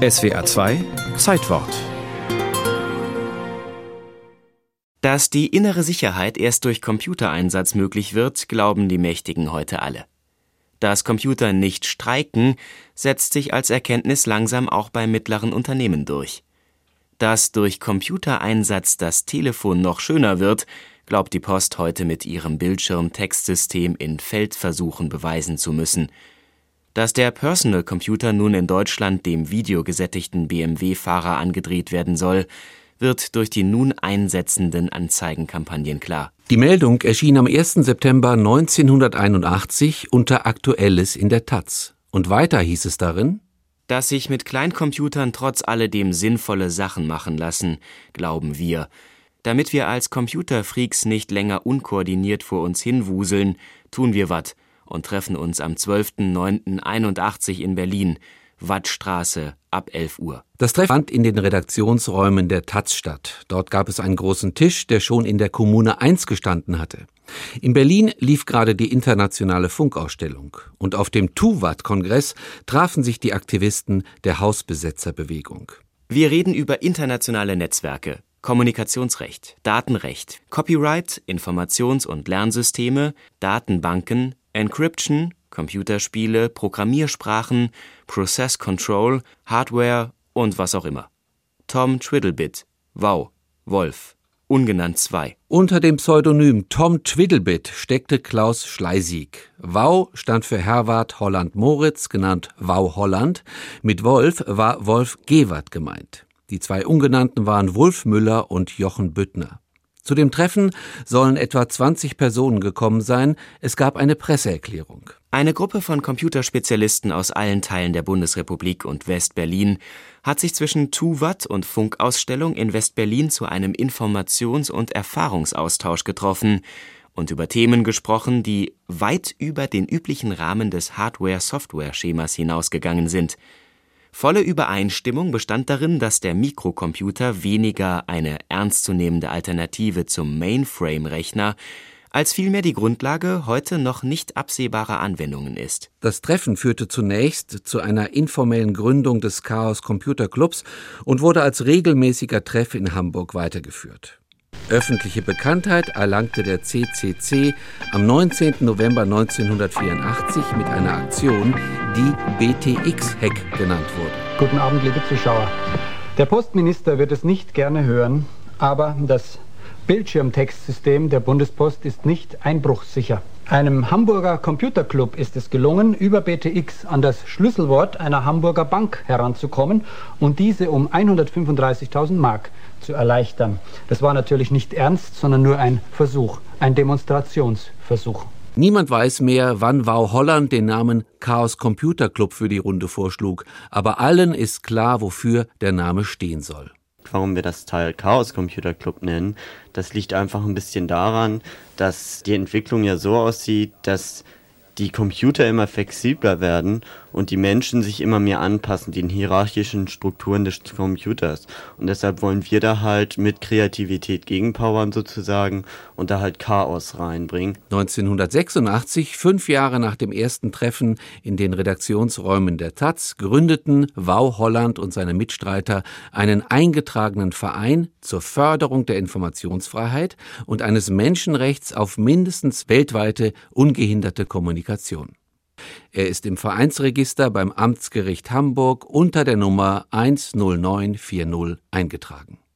SWA 2 Zeitwort Dass die innere Sicherheit erst durch Computereinsatz möglich wird, glauben die Mächtigen heute alle. Dass Computer nicht streiken, setzt sich als Erkenntnis langsam auch bei mittleren Unternehmen durch. Dass durch Computereinsatz das Telefon noch schöner wird, glaubt die Post heute mit ihrem Bildschirmtextsystem in Feldversuchen beweisen zu müssen. Dass der Personal Computer nun in Deutschland dem videogesättigten BMW-Fahrer angedreht werden soll, wird durch die nun einsetzenden Anzeigenkampagnen klar. Die Meldung erschien am 1. September 1981 unter Aktuelles in der Taz. Und weiter hieß es darin, dass sich mit Kleincomputern trotz alledem sinnvolle Sachen machen lassen, glauben wir. Damit wir als Computerfreaks nicht länger unkoordiniert vor uns hinwuseln, tun wir wat und treffen uns am 12.09.81 in Berlin, Wattstraße ab 11 Uhr. Das Treffen fand in den Redaktionsräumen der Taz statt. Dort gab es einen großen Tisch, der schon in der Kommune 1 gestanden hatte. In Berlin lief gerade die internationale Funkausstellung und auf dem Tuvat-Kongress trafen sich die Aktivisten der Hausbesetzerbewegung. Wir reden über internationale Netzwerke, Kommunikationsrecht, Datenrecht, Copyright, Informations- und Lernsysteme, Datenbanken, Encryption, Computerspiele, Programmiersprachen, Process Control, Hardware und was auch immer. Tom Twiddlebit, Wow, Wolf, ungenannt 2. Unter dem Pseudonym Tom Twiddlebit steckte Klaus Schleisig. Wow stand für Herwart Holland Moritz, genannt Wow Holland. Mit Wolf war Wolf Gewert gemeint. Die zwei Ungenannten waren Wulf Müller und Jochen Büttner. Zu dem Treffen sollen etwa 20 Personen gekommen sein. Es gab eine Presseerklärung. Eine Gruppe von Computerspezialisten aus allen Teilen der Bundesrepublik und West-Berlin hat sich zwischen Tuvat und Funkausstellung in West-Berlin zu einem Informations- und Erfahrungsaustausch getroffen und über Themen gesprochen, die weit über den üblichen Rahmen des Hardware-Software-Schemas hinausgegangen sind – Volle Übereinstimmung bestand darin, dass der Mikrocomputer weniger eine ernstzunehmende Alternative zum Mainframe-Rechner als vielmehr die Grundlage heute noch nicht absehbarer Anwendungen ist. Das Treffen führte zunächst zu einer informellen Gründung des Chaos Computer Clubs und wurde als regelmäßiger Treff in Hamburg weitergeführt. Öffentliche Bekanntheit erlangte der CCC am 19. November 1984 mit einer Aktion, die BTX-Hack genannt wurde. Guten Abend, liebe Zuschauer. Der Postminister wird es nicht gerne hören, aber das Bildschirmtextsystem der Bundespost ist nicht einbruchsicher. Einem Hamburger Computerclub ist es gelungen, über BTX an das Schlüsselwort einer Hamburger Bank heranzukommen und diese um 135.000 Mark zu erleichtern. Das war natürlich nicht ernst, sondern nur ein Versuch, ein Demonstrationsversuch. Niemand weiß mehr, wann Wow Holland den Namen Chaos Computer Club für die Runde vorschlug, aber allen ist klar, wofür der Name stehen soll warum wir das Teil Chaos Computer Club nennen, das liegt einfach ein bisschen daran, dass die Entwicklung ja so aussieht, dass die Computer immer flexibler werden und die Menschen sich immer mehr anpassen, den hierarchischen Strukturen des Computers. Und deshalb wollen wir da halt mit Kreativität gegenpowern sozusagen und da halt Chaos reinbringen. 1986, fünf Jahre nach dem ersten Treffen in den Redaktionsräumen der Taz, gründeten Wow Holland und seine Mitstreiter einen eingetragenen Verein zur Förderung der Informationsfreiheit und eines Menschenrechts auf mindestens weltweite ungehinderte Kommunikation. Er ist im Vereinsregister beim Amtsgericht Hamburg unter der Nummer 10940 eingetragen